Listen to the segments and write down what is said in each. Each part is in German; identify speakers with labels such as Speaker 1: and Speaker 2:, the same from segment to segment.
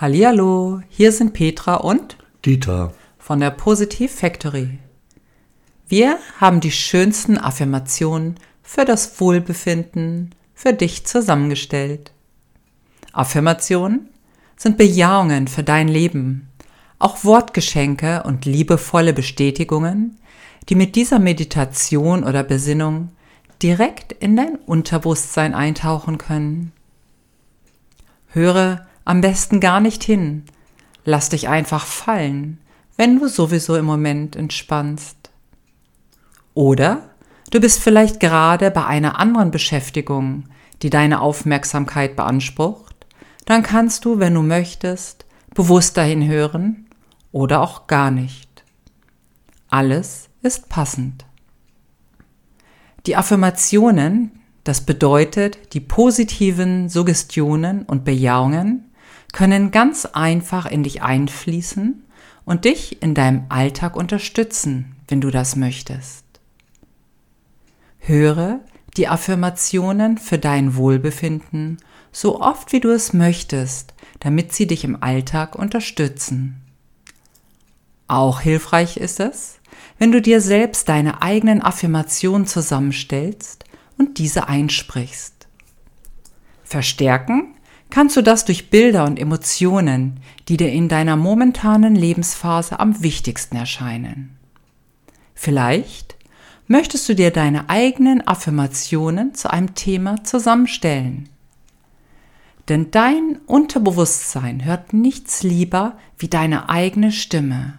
Speaker 1: Hallihallo, hier sind Petra und
Speaker 2: Dieter.
Speaker 1: von der Positiv Factory. Wir haben die schönsten Affirmationen für das Wohlbefinden für dich zusammengestellt. Affirmationen sind Bejahungen für dein Leben, auch Wortgeschenke und liebevolle Bestätigungen, die mit dieser Meditation oder Besinnung direkt in dein Unterbewusstsein eintauchen können. Höre am besten gar nicht hin. Lass dich einfach fallen, wenn du sowieso im Moment entspannst. Oder du bist vielleicht gerade bei einer anderen Beschäftigung, die deine Aufmerksamkeit beansprucht. Dann kannst du, wenn du möchtest, bewusst dahin hören oder auch gar nicht. Alles ist passend. Die Affirmationen, das bedeutet die positiven Suggestionen und Bejahungen, können ganz einfach in dich einfließen und dich in deinem Alltag unterstützen, wenn du das möchtest. Höre die Affirmationen für dein Wohlbefinden so oft wie du es möchtest, damit sie dich im Alltag unterstützen. Auch hilfreich ist es, wenn du dir selbst deine eigenen Affirmationen zusammenstellst und diese einsprichst. Verstärken kannst du das durch Bilder und Emotionen, die dir in deiner momentanen Lebensphase am wichtigsten erscheinen. Vielleicht möchtest du dir deine eigenen Affirmationen zu einem Thema zusammenstellen. Denn dein Unterbewusstsein hört nichts lieber wie deine eigene Stimme.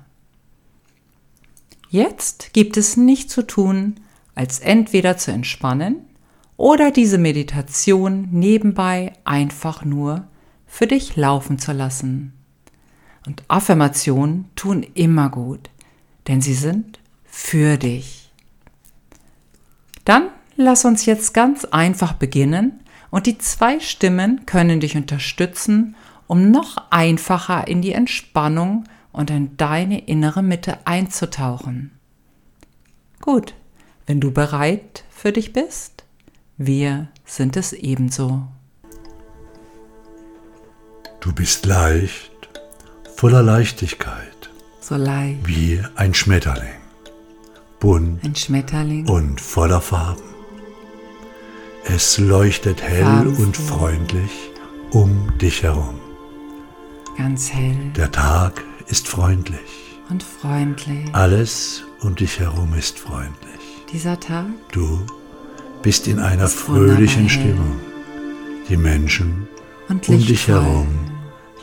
Speaker 1: Jetzt gibt es nichts zu tun, als entweder zu entspannen oder diese Meditation nebenbei einfach nur für dich laufen zu lassen. Und Affirmationen tun immer gut, denn sie sind für dich. Dann lass uns jetzt ganz einfach beginnen und die zwei Stimmen können dich unterstützen, um noch einfacher in die Entspannung und in deine innere Mitte einzutauchen. Gut, wenn du bereit für dich bist, wir sind es ebenso.
Speaker 2: Du bist leicht, voller Leichtigkeit,
Speaker 1: So leicht.
Speaker 2: wie ein Schmetterling, bunt
Speaker 1: Ein Schmetterling.
Speaker 2: und voller Farben. Es leuchtet hell
Speaker 1: Farbenfroh.
Speaker 2: und freundlich um dich herum.
Speaker 1: Ganz hell
Speaker 2: Der Tag ist freundlich.
Speaker 1: und freundlich.
Speaker 2: Alles um dich herum ist freundlich.
Speaker 1: Dieser Tag
Speaker 2: Du bist in einer fröhlichen. Stimmung. Die Menschen um dich herum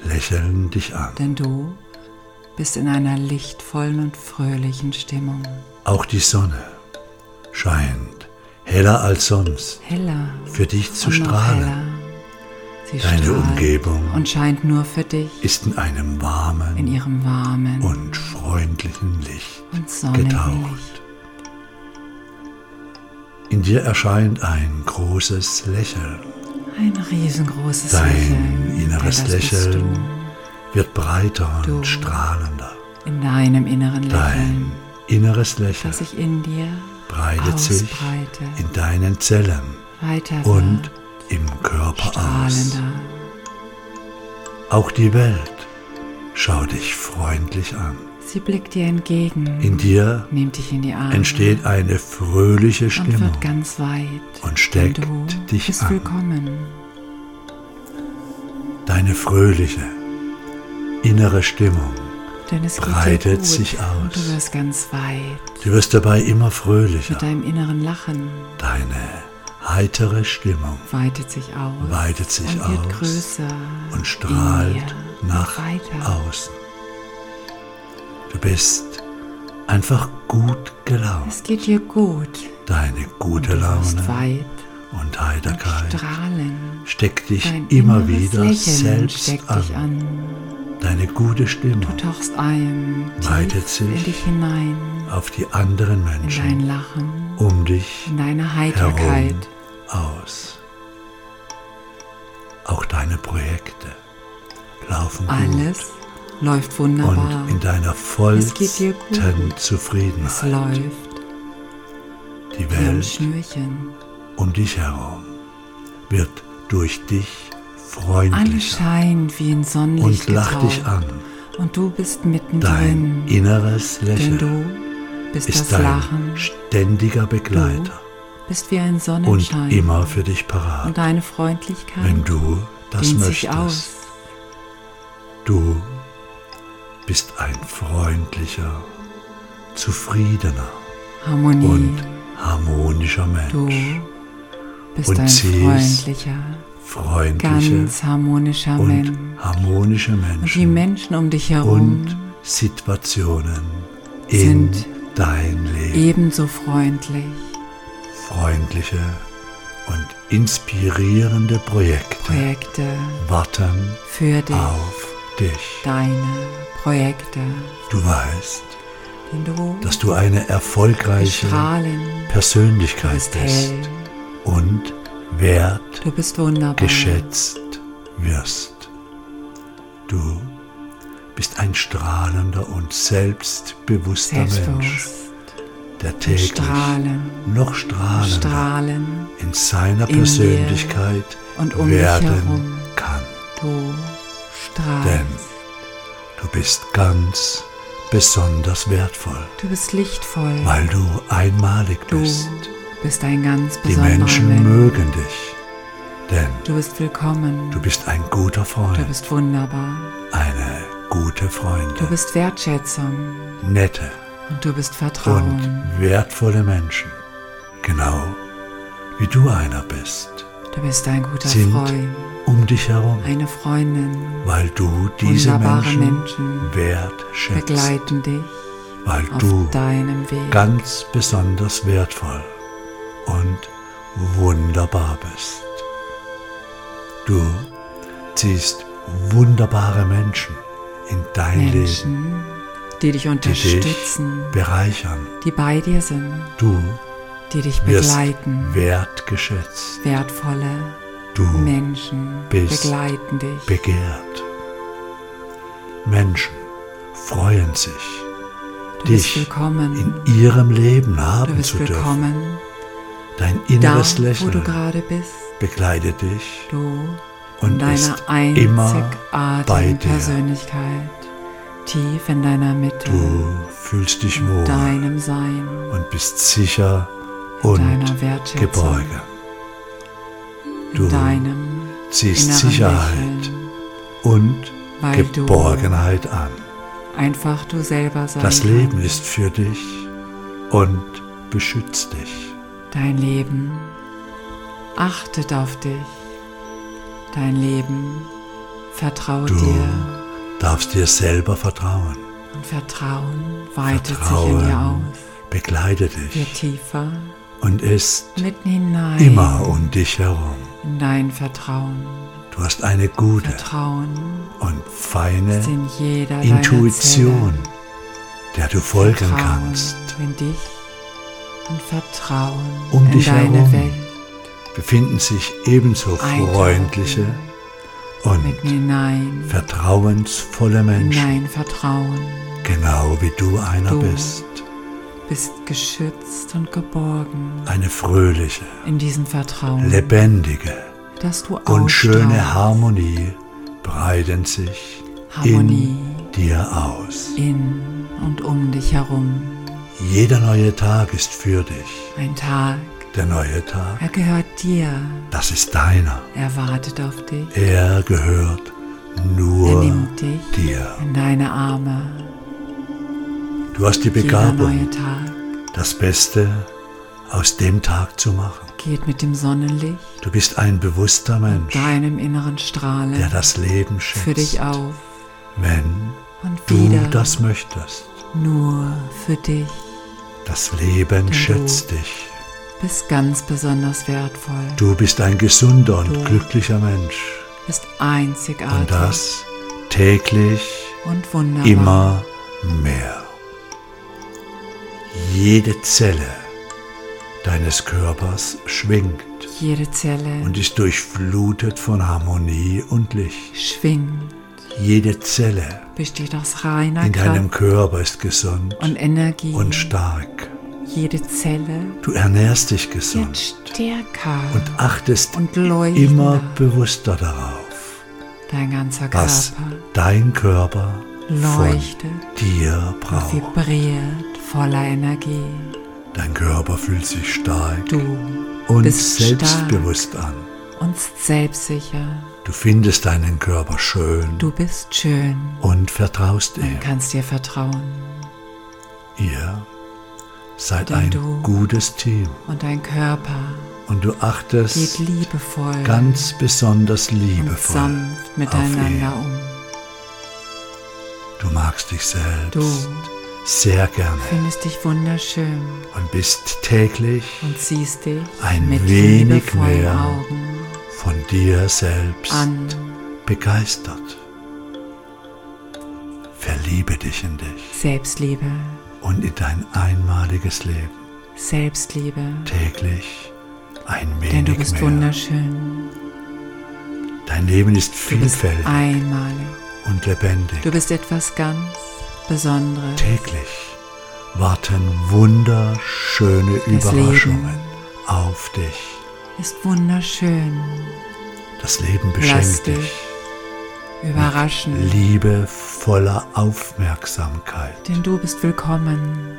Speaker 2: lächeln dich an.
Speaker 1: denn du bist in einer lichtvollen und fröhlichen Stimmung.
Speaker 2: Auch die Sonne scheint heller als sonst
Speaker 1: Heller
Speaker 2: für dich zu strahlen. Deine Umgebung
Speaker 1: und scheint nur für dich
Speaker 2: ist in einem warmen
Speaker 1: in ihrem warmen
Speaker 2: und freundlichen Licht
Speaker 1: und
Speaker 2: getaucht. In dir erscheint ein großes Lächeln,
Speaker 1: Ein riesengroßes
Speaker 2: Dein
Speaker 1: Lächeln.
Speaker 2: inneres
Speaker 1: denn das bist
Speaker 2: Lächeln wird breiter
Speaker 1: Du.
Speaker 2: und strahlender.
Speaker 1: In deinem inneren Lächeln,
Speaker 2: Dein inneres Lächeln
Speaker 1: das sich in dir
Speaker 2: breitet sich in deinen Zellen
Speaker 1: weiter
Speaker 2: und im Körper aus.
Speaker 1: strahlender.
Speaker 2: Auch die Welt schau dich freundlich an.
Speaker 1: Sie blickt dir entgegen,
Speaker 2: In dir
Speaker 1: nimmt dich in die Arme
Speaker 2: entsteht eine fröhliche
Speaker 1: und
Speaker 2: Stimmung
Speaker 1: wird ganz weit.
Speaker 2: und steckt
Speaker 1: du
Speaker 2: dich
Speaker 1: bist
Speaker 2: an.
Speaker 1: willkommen.
Speaker 2: Deine fröhliche innere Stimmung.
Speaker 1: Denn es geht
Speaker 2: Breitet
Speaker 1: gut
Speaker 2: sich aus.
Speaker 1: und du wirst ganz weit
Speaker 2: Du wirst dabei immer fröhlicher.
Speaker 1: mit deinem inneren Lachen.
Speaker 2: Deine heitere Stimmung
Speaker 1: weitet sich aus
Speaker 2: weitet sich
Speaker 1: und wird
Speaker 2: aus
Speaker 1: größer
Speaker 2: und strahlt nach
Speaker 1: und
Speaker 2: außen. Du bist einfach gut gelaunt.
Speaker 1: Es geht dir gut.
Speaker 2: Deine gute
Speaker 1: du wirst
Speaker 2: Laune
Speaker 1: weit
Speaker 2: und
Speaker 1: und
Speaker 2: Heiterkeit
Speaker 1: strahlen.
Speaker 2: steckt dich
Speaker 1: Dein
Speaker 2: immer wieder
Speaker 1: Lächeln
Speaker 2: selbst an.
Speaker 1: an.
Speaker 2: Deine gute
Speaker 1: Du
Speaker 2: Stimmung
Speaker 1: tauchst ein,
Speaker 2: Weitet
Speaker 1: tief in
Speaker 2: sich
Speaker 1: dich hinein,
Speaker 2: auf die anderen Menschen
Speaker 1: Lachen,
Speaker 2: um dich
Speaker 1: in deine Heiterkeit.
Speaker 2: herum aus. Auch deine Projekte laufen
Speaker 1: Alles läuft wunderbar.
Speaker 2: und in deiner
Speaker 1: Es
Speaker 2: vollsten
Speaker 1: es
Speaker 2: Zufriedenheit.
Speaker 1: läuft
Speaker 2: Die Welt
Speaker 1: Schnürchen.
Speaker 2: um dich herum wird durch dich freundlicher
Speaker 1: wie in Sonnenlicht
Speaker 2: und lacht dich an.
Speaker 1: Und du bist
Speaker 2: Dein
Speaker 1: mittendrin.
Speaker 2: inneres
Speaker 1: Denn
Speaker 2: Lächeln
Speaker 1: du bist
Speaker 2: ist
Speaker 1: das
Speaker 2: dein
Speaker 1: Lachen.
Speaker 2: ständiger
Speaker 1: Du
Speaker 2: Begleiter
Speaker 1: bist wie ein
Speaker 2: und
Speaker 1: Sonnenschein.
Speaker 2: immer für dich parat,
Speaker 1: Und deine Freundlichkeit
Speaker 2: wenn du das möchtest. Du bist ein freundlicher, zufriedener
Speaker 1: Harmonie.
Speaker 2: und harmonischer
Speaker 1: du
Speaker 2: Mensch.
Speaker 1: bist
Speaker 2: und
Speaker 1: ein freundlicher,
Speaker 2: Freundliche
Speaker 1: ganz harmonischer
Speaker 2: und
Speaker 1: Mensch.
Speaker 2: harmonische
Speaker 1: Und die
Speaker 2: Menschen
Speaker 1: Menschen um dich herum
Speaker 2: und Situationen in
Speaker 1: sind
Speaker 2: dein Leben.
Speaker 1: ebenso freundlich.
Speaker 2: Freundliche und inspirierende Projekte
Speaker 1: Projekte
Speaker 2: warten
Speaker 1: für dich,
Speaker 2: auf dich.
Speaker 1: deine Projekte,
Speaker 2: Du weißt,
Speaker 1: du
Speaker 2: dass du eine erfolgreiche Persönlichkeit
Speaker 1: bist
Speaker 2: bist und wert
Speaker 1: du bist wunderbar.
Speaker 2: geschätzt wirst. Du bist ein strahlender und selbstbewusster Mensch,
Speaker 1: Selbstbewusst,
Speaker 2: der täglich
Speaker 1: strahlen,
Speaker 2: noch strahlender
Speaker 1: strahlen
Speaker 2: in seiner
Speaker 1: in
Speaker 2: Persönlichkeit
Speaker 1: und um
Speaker 2: werden kann.
Speaker 1: Du strahlst.
Speaker 2: Denn du bist ganz besonders wertvoll,
Speaker 1: du bist lichtvoll.
Speaker 2: weil du einmalig
Speaker 1: du
Speaker 2: bist.
Speaker 1: bist ein ganz
Speaker 2: Die
Speaker 1: besonderer
Speaker 2: Menschen
Speaker 1: Mensch.
Speaker 2: mögen dich, denn
Speaker 1: Du bist willkommen.
Speaker 2: du bist ein guter
Speaker 1: Du
Speaker 2: Freund,
Speaker 1: bist wunderbar.
Speaker 2: eine gute
Speaker 1: Du
Speaker 2: Freundin,
Speaker 1: bist Wertschätzung
Speaker 2: nette
Speaker 1: und du bist Vertrauen.
Speaker 2: und wertvolle Menschen, genau wie du einer bist,
Speaker 1: Du bist ein guter
Speaker 2: sind
Speaker 1: Freund,
Speaker 2: um dich herum,
Speaker 1: eine Freundin.
Speaker 2: weil du diese Menschen,
Speaker 1: Menschen
Speaker 2: wertschätzt,
Speaker 1: begleiten dich
Speaker 2: weil
Speaker 1: auf
Speaker 2: du
Speaker 1: deinem Weg.
Speaker 2: ganz besonders wertvoll und wunderbar bist. Du ziehst wunderbare Menschen in dein Leben,
Speaker 1: Menschen, die dich
Speaker 2: die dich
Speaker 1: unterstützen,
Speaker 2: bereichern.
Speaker 1: die bei dir sind,
Speaker 2: Du
Speaker 1: die dich begleiten.
Speaker 2: wertgeschätzt.
Speaker 1: Wertvolle
Speaker 2: Du
Speaker 1: Menschen
Speaker 2: bist
Speaker 1: begleiten dich.
Speaker 2: begehrt. Menschen freuen sich,
Speaker 1: Du
Speaker 2: dich in ihrem Leben haben zu dürfen. Dein
Speaker 1: da,
Speaker 2: inneres
Speaker 1: wo du
Speaker 2: Lächeln
Speaker 1: gerade bist.
Speaker 2: begleitet dich
Speaker 1: Du
Speaker 2: und
Speaker 1: deiner
Speaker 2: immer bei
Speaker 1: einzigartigen. Persönlichkeit, tief in deiner Mitte,
Speaker 2: Du fühlst dich
Speaker 1: in
Speaker 2: wohl
Speaker 1: deinem Sein,
Speaker 2: und bist sicher und
Speaker 1: in
Speaker 2: Du ziehst Sicherheit und Geborgenheit an.
Speaker 1: du einfach du selber sein
Speaker 2: Das Leben ist für dich und beschützt dich.
Speaker 1: Dein Leben achtet auf dich. Dein Leben vertraut
Speaker 2: Du
Speaker 1: dir
Speaker 2: darfst dir selber vertrauen.
Speaker 1: und Vertrauen weitet sich in
Speaker 2: Vertrauen
Speaker 1: dir aus,
Speaker 2: begleitet
Speaker 1: wird
Speaker 2: dich
Speaker 1: tiefer,
Speaker 2: und ist immer um dich herum.
Speaker 1: in dein Vertrauen.
Speaker 2: Du hast eine gute
Speaker 1: Vertrauen
Speaker 2: und feine
Speaker 1: in
Speaker 2: Intuition, der du folgen
Speaker 1: Vertrauen
Speaker 2: kannst.
Speaker 1: in dich und Vertrauen
Speaker 2: Um
Speaker 1: in
Speaker 2: dich herum
Speaker 1: Welt.
Speaker 2: Befinden sich ebenso
Speaker 1: Eintauchen.
Speaker 2: freundliche und vertrauensvolle Menschen,
Speaker 1: Vertrauen.
Speaker 2: genau wie du einer
Speaker 1: Du
Speaker 2: bist.
Speaker 1: Bist geschützt und geborgen
Speaker 2: Eine fröhliche,
Speaker 1: in diesem Vertrauen,
Speaker 2: lebendige
Speaker 1: dass du
Speaker 2: und schöne. Harmonie breiten sich
Speaker 1: Harmonie
Speaker 2: in dir aus.
Speaker 1: in und um dich herum.
Speaker 2: Jeder neue Tag ist für dich.
Speaker 1: Ein Tag,
Speaker 2: Der neue Tag,
Speaker 1: er gehört dir,
Speaker 2: das ist deiner.
Speaker 1: er wartet auf dich,
Speaker 2: Er gehört
Speaker 1: er
Speaker 2: nur
Speaker 1: nimmt dich
Speaker 2: dir.
Speaker 1: in deine Arme.
Speaker 2: Du hast die Begabung, das Beste aus dem Tag zu machen.
Speaker 1: geht mit dem Sonnenlicht
Speaker 2: Du bist ein bewusster Mensch,
Speaker 1: deinem inneren Strahlen
Speaker 2: der das Leben schätzt.
Speaker 1: für dich auf
Speaker 2: Wenn du das möchtest.
Speaker 1: nur für dich.
Speaker 2: Das Leben
Speaker 1: du
Speaker 2: schätzt dich.
Speaker 1: Bist ganz besonders wertvoll.
Speaker 2: Du bist ein gesunder und
Speaker 1: Du
Speaker 2: glücklicher Mensch.
Speaker 1: bist einzigartig
Speaker 2: Und das täglich
Speaker 1: und wunderbar.
Speaker 2: immer mehr. Jede Zelle deines Körpers schwingt
Speaker 1: Jede Zelle
Speaker 2: und ist durchflutet von Harmonie und Licht.
Speaker 1: schwingt,
Speaker 2: Jede Zelle
Speaker 1: besteht aus reiner
Speaker 2: in deinem
Speaker 1: Kraft
Speaker 2: Körper ist gesund
Speaker 1: und Energie.
Speaker 2: und stark.
Speaker 1: Jede Zelle
Speaker 2: Du ernährst dich gesund
Speaker 1: stärker
Speaker 2: und achtest
Speaker 1: und
Speaker 2: immer bewusster darauf,
Speaker 1: Dein ganzer
Speaker 2: was
Speaker 1: Körper
Speaker 2: dein Körper
Speaker 1: leuchtet
Speaker 2: von dir braucht.
Speaker 1: vibriert voller Energie.
Speaker 2: Dein Körper fühlt sich stark
Speaker 1: Du
Speaker 2: und
Speaker 1: bist
Speaker 2: selbstbewusst an.
Speaker 1: und selbstsicher.
Speaker 2: Du findest deinen Körper schön
Speaker 1: Du bist schön
Speaker 2: und vertraust
Speaker 1: und
Speaker 2: ihm.
Speaker 1: kannst dir vertrauen.
Speaker 2: Ihr seid
Speaker 1: Denn
Speaker 2: ein
Speaker 1: du-
Speaker 2: gutes Team
Speaker 1: Und dein Körper
Speaker 2: und du
Speaker 1: geht
Speaker 2: achtest
Speaker 1: liebevoll
Speaker 2: ganz besonders
Speaker 1: und
Speaker 2: liebevoll
Speaker 1: sanft miteinander um.
Speaker 2: Du magst dich selbst
Speaker 1: Du
Speaker 2: sehr gerne
Speaker 1: findest dich wunderschön
Speaker 2: und bist täglich
Speaker 1: und siehst dich
Speaker 2: Ein
Speaker 1: mit
Speaker 2: wenig mehr
Speaker 1: Augen
Speaker 2: von dir selbst
Speaker 1: an.
Speaker 2: begeistert. Verliebe dich in dich
Speaker 1: Selbstliebe,
Speaker 2: und in dein einmaliges Leben.
Speaker 1: Selbstliebe,
Speaker 2: Täglich ein
Speaker 1: denn du
Speaker 2: wenig
Speaker 1: bist
Speaker 2: mehr.
Speaker 1: wunderschön.
Speaker 2: Dein Leben ist vielfältig
Speaker 1: einmalig.
Speaker 2: und lebendig.
Speaker 1: Du bist etwas ganz Besonderes.
Speaker 2: Täglich warten wunderschöne
Speaker 1: Das
Speaker 2: Überraschungen
Speaker 1: Leben
Speaker 2: auf dich.
Speaker 1: ist wunderschön.
Speaker 2: Das Leben beschenkt
Speaker 1: dich
Speaker 2: dich
Speaker 1: überraschen,
Speaker 2: liebevoller Aufmerksamkeit.
Speaker 1: denn du bist willkommen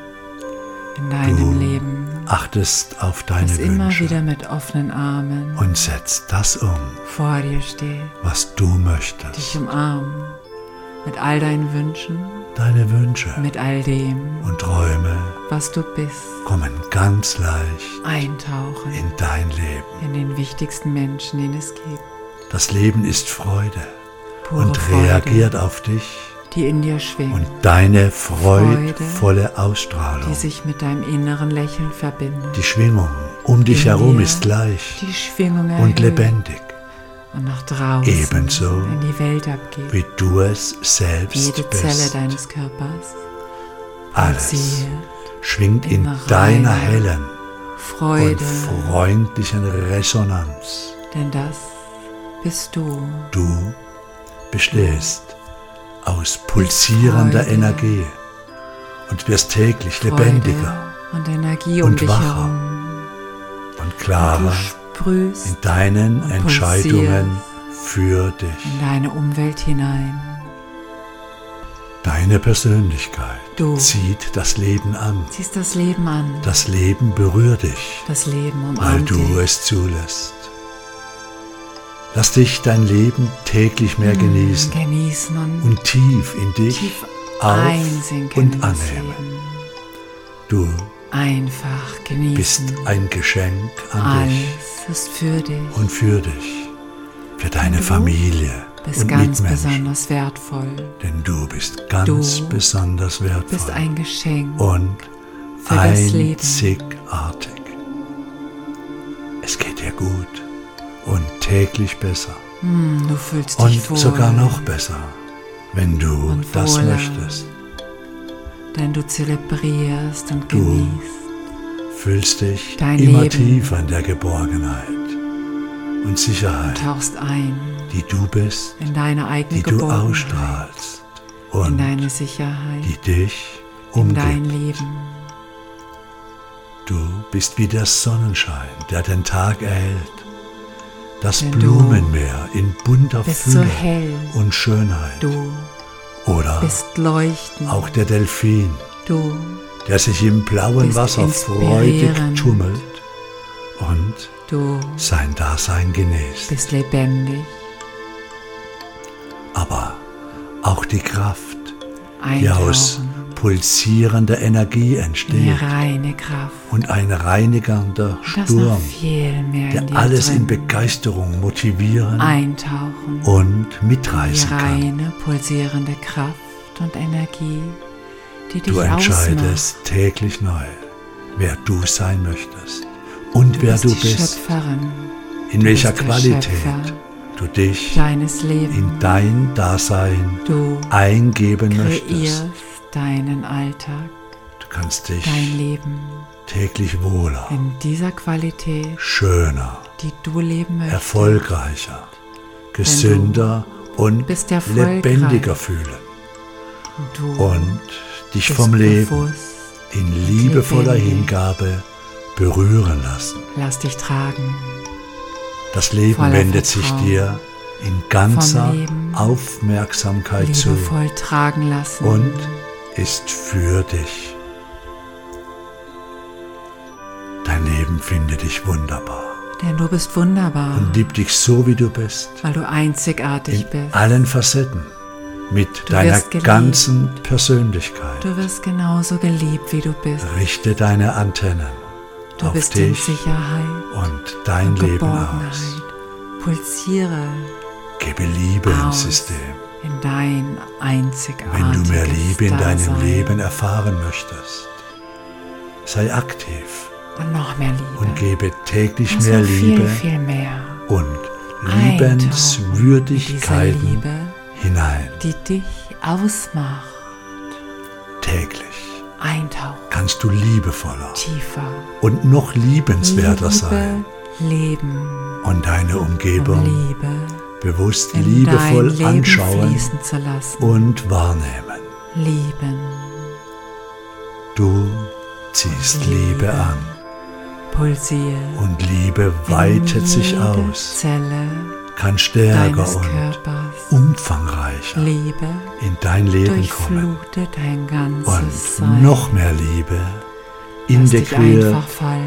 Speaker 1: in deinem
Speaker 2: Du
Speaker 1: Leben,
Speaker 2: achtest auf deine
Speaker 1: das immer
Speaker 2: Wünsche
Speaker 1: wieder mit offenen Armen
Speaker 2: und setzt das um,
Speaker 1: vor dir steht,
Speaker 2: was du
Speaker 1: dich
Speaker 2: möchtest.
Speaker 1: umarmen mit all deinen Wünschen,
Speaker 2: Deine Wünsche.
Speaker 1: Mit all dem,
Speaker 2: und Träume.
Speaker 1: Was du bist,
Speaker 2: kommen ganz leicht.
Speaker 1: Eintauchen.
Speaker 2: In dein Leben.
Speaker 1: in den wichtigsten Menschen, den es gibt.
Speaker 2: Das Leben ist Freude.
Speaker 1: Pure
Speaker 2: und
Speaker 1: Freude,
Speaker 2: reagiert auf dich.
Speaker 1: Die in dir schwingt,
Speaker 2: und deine freudvolle Ausstrahlung.
Speaker 1: die sich mit deinem inneren Lächeln verbindet.
Speaker 2: Die Schwingung um dich
Speaker 1: in
Speaker 2: herum ist leicht
Speaker 1: die Schwingung
Speaker 2: und
Speaker 1: erhöht.
Speaker 2: lebendig,
Speaker 1: und nach draußen
Speaker 2: Ebenso
Speaker 1: in die Welt abgeht.
Speaker 2: wie du es selbst
Speaker 1: Jede Zelle
Speaker 2: bist.
Speaker 1: deines Körpers
Speaker 2: Alles schwingt in
Speaker 1: in
Speaker 2: deiner hellen
Speaker 1: Freude,
Speaker 2: und freundlichen Resonanz.
Speaker 1: denn das bist du.
Speaker 2: Du bestehst aus pulsierender
Speaker 1: Freude.
Speaker 2: Energie und wirst täglich
Speaker 1: Freude
Speaker 2: lebendiger
Speaker 1: und Energie
Speaker 2: und
Speaker 1: um dich
Speaker 2: wacher und klarer in deinen Entscheidungen für dich.
Speaker 1: in deine Umwelt hinein.
Speaker 2: Deine Persönlichkeit
Speaker 1: Du.
Speaker 2: zieht das Leben an.
Speaker 1: Ziehst das Leben an.
Speaker 2: Das Leben berührt dich,
Speaker 1: Das Leben
Speaker 2: weil
Speaker 1: umarmt
Speaker 2: du
Speaker 1: dich.
Speaker 2: es zulässt. Lass dich dein Leben täglich mehr genießen
Speaker 1: Genießen und,
Speaker 2: und tief in dich
Speaker 1: tief
Speaker 2: auf und annehmen. Du
Speaker 1: Einfach
Speaker 2: bist
Speaker 1: genießen.
Speaker 2: ein Geschenk an dich
Speaker 1: Alles ist für dich.
Speaker 2: und für dich, für deine
Speaker 1: du
Speaker 2: Familie
Speaker 1: bist
Speaker 2: und
Speaker 1: ganz
Speaker 2: Mitmenschen.
Speaker 1: besonders wertvoll.
Speaker 2: Denn du bist ganz
Speaker 1: Du
Speaker 2: besonders
Speaker 1: Bist
Speaker 2: wertvoll
Speaker 1: ein Geschenk.
Speaker 2: und einzigartig. Es geht dir gut und täglich besser
Speaker 1: Hm, du fühlst
Speaker 2: und
Speaker 1: dich wohl.
Speaker 2: sogar noch besser, wenn du das möchtest.
Speaker 1: Denn du zelebrierst und
Speaker 2: Du
Speaker 1: genießt.
Speaker 2: Fühlst dich
Speaker 1: Dein
Speaker 2: immer
Speaker 1: Leben.
Speaker 2: tiefer in der Geborgenheit und Sicherheit,
Speaker 1: Tauchst ein
Speaker 2: die du bist,
Speaker 1: in deine eigene
Speaker 2: die du ausstrahlst
Speaker 1: In
Speaker 2: und
Speaker 1: deine Sicherheit.
Speaker 2: die dich
Speaker 1: in dein
Speaker 2: umgibt.
Speaker 1: Leben.
Speaker 2: Du bist wie der Sonnenschein, der den Tag erhält. Das
Speaker 1: Denn
Speaker 2: Blumenmeer in bunter
Speaker 1: Bist so
Speaker 2: Fülle
Speaker 1: hell.
Speaker 2: und Schönheit.
Speaker 1: Du
Speaker 2: Oder
Speaker 1: bist leuchtend.
Speaker 2: auch der Delfin,
Speaker 1: Du
Speaker 2: der sich im blauen Wasser freudig tummelt und
Speaker 1: Du
Speaker 2: sein Dasein genießt.
Speaker 1: bist lebendig.
Speaker 2: Aber auch die Kraft, die aus
Speaker 1: Eintauchen.
Speaker 2: pulsierender Energie
Speaker 1: Die
Speaker 2: entsteht
Speaker 1: reine Kraft.
Speaker 2: und ein
Speaker 1: noch
Speaker 2: Sturm, der alles in. Begeisterung motivieren
Speaker 1: Eintauchen.
Speaker 2: und
Speaker 1: die
Speaker 2: mitreißen kann.
Speaker 1: reine, pulsierende Kraft und Energie, die dich
Speaker 2: Du entscheidest
Speaker 1: ausmacht.
Speaker 2: täglich neu, wer du sein möchtest und wer
Speaker 1: bist
Speaker 2: du
Speaker 1: die
Speaker 2: bist, in
Speaker 1: du
Speaker 2: welcher
Speaker 1: bist
Speaker 2: Qualität
Speaker 1: Schöpfer
Speaker 2: du dich in dein Dasein
Speaker 1: Du
Speaker 2: eingeben möchtest.
Speaker 1: Deinen Alltag,
Speaker 2: Du kannst dich
Speaker 1: dein Leben
Speaker 2: täglich wohler,
Speaker 1: in dieser Qualität,
Speaker 2: schöner,
Speaker 1: die du leben möchtest.
Speaker 2: erfolgreicher, gesünder und lebendiger fühlen
Speaker 1: Du
Speaker 2: und dich vom Leben in liebevoller. Hingabe berühren lassen.
Speaker 1: Lass dich tragen.
Speaker 2: Das Leben wendet sich dir in ganzer Aufmerksamkeit zu und ist für dich. Dein Leben findet dich wunderbar
Speaker 1: denn du bist wunderbar,
Speaker 2: und liebt dich so, wie du bist,
Speaker 1: weil du einzigartig
Speaker 2: in
Speaker 1: bist.
Speaker 2: allen Facetten, mit
Speaker 1: Du
Speaker 2: deiner ganzen Persönlichkeit.
Speaker 1: Du wirst genauso geliebt, wie du bist.
Speaker 2: Richte deine Antennen
Speaker 1: Du
Speaker 2: auf
Speaker 1: bist in
Speaker 2: dich
Speaker 1: Sicherheit
Speaker 2: und dein
Speaker 1: und
Speaker 2: Leben aus.
Speaker 1: Pulsiere
Speaker 2: Gebe Liebe ins
Speaker 1: aus
Speaker 2: System.
Speaker 1: In dein einzigartiges
Speaker 2: Wenn du mehr Liebe in deinem
Speaker 1: Dasein.
Speaker 2: Leben erfahren möchtest, sei aktiv
Speaker 1: und noch mehr Liebe.
Speaker 2: und gebe täglich
Speaker 1: Also
Speaker 2: mehr
Speaker 1: viel,
Speaker 2: Liebe
Speaker 1: viel mehr.
Speaker 2: und Liebenswürdigkeiten
Speaker 1: Liebe,
Speaker 2: hinein.
Speaker 1: die dich ausmacht.
Speaker 2: Täglich
Speaker 1: Eintauchen
Speaker 2: kannst du liebevoller
Speaker 1: tiefer.
Speaker 2: und noch liebenswerter
Speaker 1: Liebe,
Speaker 2: sein
Speaker 1: Leben
Speaker 2: und deine
Speaker 1: und
Speaker 2: Umgebung
Speaker 1: Liebe
Speaker 2: bewusst
Speaker 1: in
Speaker 2: liebevoll anschauen und wahrnehmen.
Speaker 1: Lieben,
Speaker 2: Du ziehst Liebe an
Speaker 1: pulsiert.
Speaker 2: und Liebe weitet sich aus,
Speaker 1: Zelle
Speaker 2: kann stärker und
Speaker 1: Körpers.
Speaker 2: umfangreicher
Speaker 1: Liebe
Speaker 2: in dein Leben kommen
Speaker 1: dein ganzes
Speaker 2: und
Speaker 1: Sein.
Speaker 2: noch mehr Liebe integriert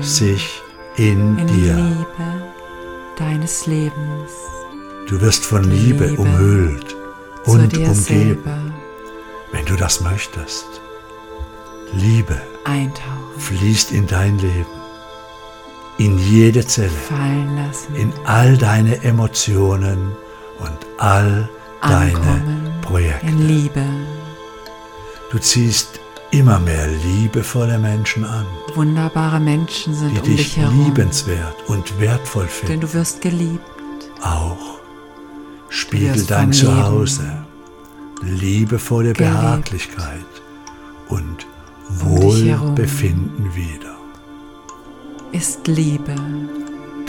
Speaker 2: sich in
Speaker 1: in
Speaker 2: dir.
Speaker 1: Liebe deines Lebens
Speaker 2: Du wirst von Liebe
Speaker 1: Liebe
Speaker 2: umhüllt und umgeben,
Speaker 1: selber
Speaker 2: wenn du das möchtest. Liebe
Speaker 1: eintauchen,
Speaker 2: fließt in dein Leben, in jede Zelle,
Speaker 1: fallen lassen,
Speaker 2: in all deine Emotionen und all deine
Speaker 1: ankommen
Speaker 2: Projekte.
Speaker 1: in Liebe.
Speaker 2: Du ziehst immer mehr liebevolle Menschen an,
Speaker 1: Wunderbare Menschen sind
Speaker 2: die
Speaker 1: um
Speaker 2: dich
Speaker 1: dich herum,
Speaker 2: liebenswert und wertvoll
Speaker 1: denn
Speaker 2: finden.
Speaker 1: du wirst geliebt.
Speaker 2: Auch spiegel dein Zuhause liebevolle
Speaker 1: geliebt.
Speaker 2: Behaglichkeit und
Speaker 1: Um.
Speaker 2: Wohlbefinden wieder.
Speaker 1: Ist Liebe,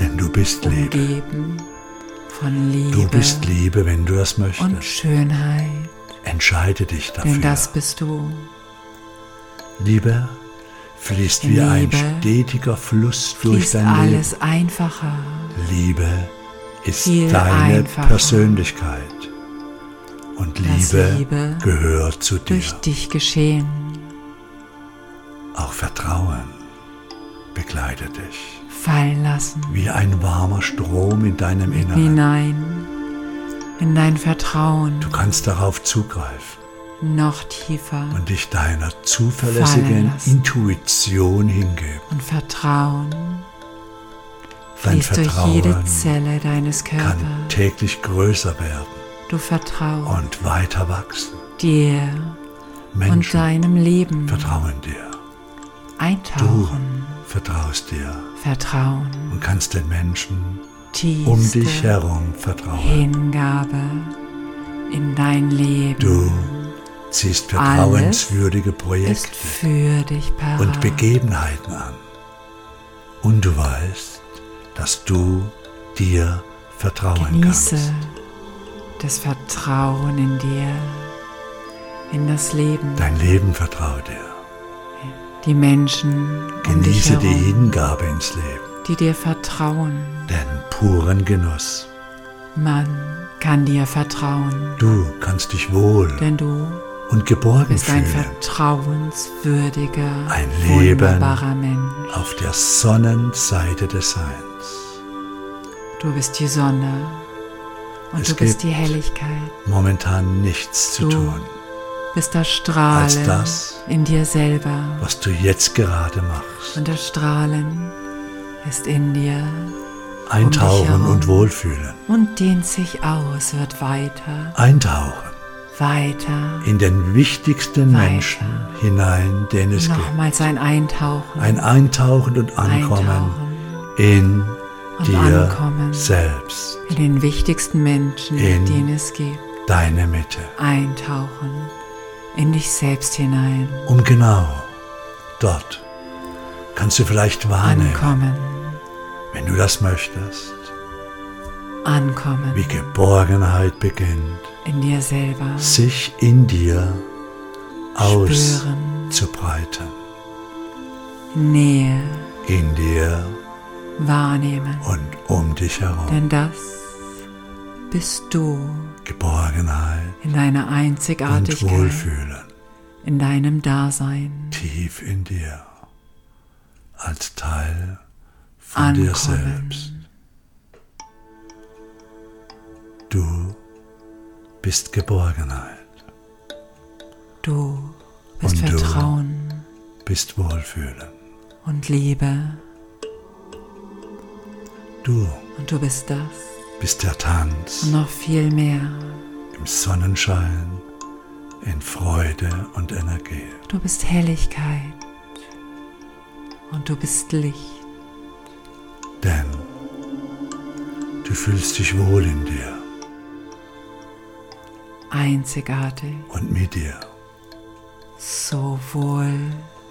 Speaker 2: Denn du bist Liebe.
Speaker 1: von Liebe
Speaker 2: Du bist Liebe, wenn du das
Speaker 1: und
Speaker 2: möchtest.
Speaker 1: Schönheit,
Speaker 2: Entscheide dich dafür.
Speaker 1: denn das bist du.
Speaker 2: Liebe fließt wie ein
Speaker 1: Liebe
Speaker 2: stetiger Fluss durch dein
Speaker 1: alles einfacher,
Speaker 2: Leben. Liebe ist deine
Speaker 1: einfacher.
Speaker 2: Persönlichkeit. Und Liebe,
Speaker 1: Liebe
Speaker 2: gehört zu dir.
Speaker 1: durch dich geschehen.
Speaker 2: Auch Vertrauen begleitet dich.
Speaker 1: Fallen lassen,
Speaker 2: Wie ein warmer Strom in deinem Inneren.
Speaker 1: hinein in dein Vertrauen,
Speaker 2: Du kannst darauf zugreifen
Speaker 1: noch tiefer
Speaker 2: und dich deiner zuverlässigen. Intuition hingeben.
Speaker 1: und Vertrauen
Speaker 2: Dein
Speaker 1: fließt durch jede Zelle deines
Speaker 2: kann
Speaker 1: Körpers.
Speaker 2: täglich größer werden
Speaker 1: Du vertraust
Speaker 2: und weiter wachsen.
Speaker 1: dir und
Speaker 2: Menschen
Speaker 1: deinem Leben
Speaker 2: vertrauen dir. Du
Speaker 1: eintauchen,
Speaker 2: vertraust dir
Speaker 1: Vertrauen,
Speaker 2: und kannst den Menschen
Speaker 1: tiefste
Speaker 2: um dich herum vertrauen.
Speaker 1: Hingabe in dein Leben
Speaker 2: Du ziehst vertrauenswürdige Projekte
Speaker 1: für dich parat.
Speaker 2: und Begebenheiten an. Und du weißt, dass du dir vertrauen
Speaker 1: Genieße
Speaker 2: kannst.
Speaker 1: das Vertrauen in dir, in das Leben,
Speaker 2: Dein Leben vertraut dir.
Speaker 1: die Menschen um
Speaker 2: Genieße die
Speaker 1: herum,
Speaker 2: Hingabe ins Leben,
Speaker 1: die dir vertrauen.
Speaker 2: den puren Genuss.
Speaker 1: Man kann dir vertrauen,
Speaker 2: Du kannst dich wohl
Speaker 1: denn du
Speaker 2: und geborgen
Speaker 1: bist ein
Speaker 2: fühlen
Speaker 1: vertrauenswürdiger,
Speaker 2: Ein Leben
Speaker 1: wunderbarer Mensch.
Speaker 2: auf der Sonnenseite des Seins.
Speaker 1: Du bist die Sonne und
Speaker 2: Es
Speaker 1: du bist die Helligkeit.
Speaker 2: Momentan nichts zu
Speaker 1: Du
Speaker 2: tun,
Speaker 1: bist das Strahlen
Speaker 2: das,
Speaker 1: in dir selber.
Speaker 2: was du jetzt gerade machst.
Speaker 1: Und das Strahlen ist in dir
Speaker 2: Eintauchen
Speaker 1: herum.
Speaker 2: und wohlfühlen.
Speaker 1: und dehnt sich aus, wird weiter,
Speaker 2: Eintauchen
Speaker 1: weiter.
Speaker 2: in den wichtigsten
Speaker 1: Weiter.
Speaker 2: Menschen hinein, den es gibt.
Speaker 1: Nochmals ein Eintauchen.
Speaker 2: Ein Eintauchen und Ankommen
Speaker 1: Eintauchen
Speaker 2: in
Speaker 1: und
Speaker 2: dir
Speaker 1: Ankommen
Speaker 2: selbst,
Speaker 1: in den wichtigsten Menschen,
Speaker 2: In
Speaker 1: den es gibt.
Speaker 2: deine Mitte,
Speaker 1: Eintauchen in dich selbst hinein.
Speaker 2: um genau dort kannst du vielleicht wahrnehmen,
Speaker 1: Ankommen,
Speaker 2: wenn du das möchtest,
Speaker 1: ankommen
Speaker 2: wie Geborgenheit beginnt,
Speaker 1: in dir selber.
Speaker 2: sich in dir auszubreiten,
Speaker 1: Nähe
Speaker 2: in dir
Speaker 1: wahrnehmen.
Speaker 2: und um dich herum.
Speaker 1: Denn das bist du
Speaker 2: Geborgenheit
Speaker 1: in deiner
Speaker 2: und
Speaker 1: Einzigartigkeit,
Speaker 2: Wohlfühlen
Speaker 1: in deinem Dasein
Speaker 2: tief in dir als Teil von dir
Speaker 1: ankommen.
Speaker 2: selbst. Du bist Geborgenheit,
Speaker 1: Du bist
Speaker 2: Und du.
Speaker 1: Vertrauen
Speaker 2: bist Wohlfühlen.
Speaker 1: und Liebe
Speaker 2: Du
Speaker 1: und du bist das.
Speaker 2: bist der Tanz.
Speaker 1: Und noch viel mehr.
Speaker 2: im Sonnenschein, in Freude und Energie.
Speaker 1: Du bist Helligkeit. Und du bist Licht.
Speaker 2: Denn du fühlst dich wohl in dir.
Speaker 1: Einzigartig,
Speaker 2: und mit dir,
Speaker 1: so wohl.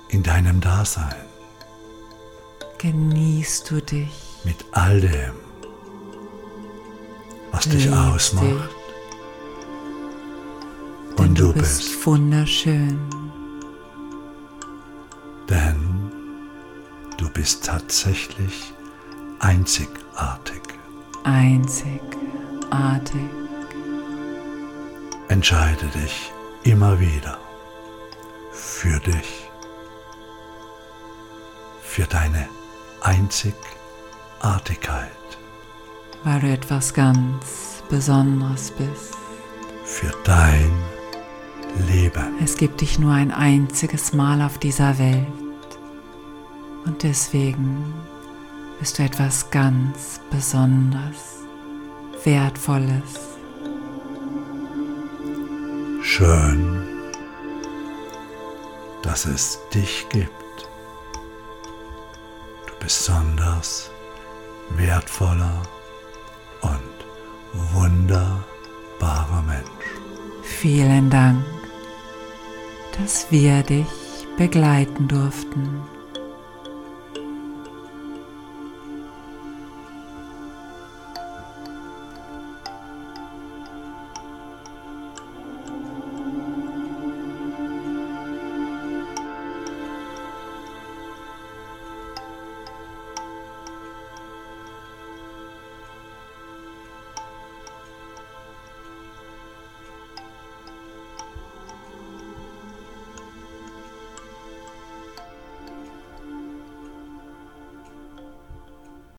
Speaker 2: In deinem Dasein,
Speaker 1: genießt du dich,
Speaker 2: mit all dem, was dich
Speaker 1: liebst
Speaker 2: ausmacht.
Speaker 1: dich,
Speaker 2: Und
Speaker 1: du
Speaker 2: du
Speaker 1: bist
Speaker 2: bist,
Speaker 1: wunderschön.
Speaker 2: denn du bist tatsächlich einzigartig.
Speaker 1: Einzigartig.
Speaker 2: Entscheide dich immer wieder für dich, für deine Einzigartigkeit,
Speaker 1: weil du etwas ganz Besonderes bist.
Speaker 2: für dein Leben.
Speaker 1: Es gibt dich nur ein einziges Mal auf dieser Welt. Und deswegen bist du etwas ganz Besonderes, Wertvolles.
Speaker 2: Schön, dass es dich gibt. Du besonders wertvoller und wunderbarer Mensch.
Speaker 1: Vielen Dank, dass wir dich begleiten durften.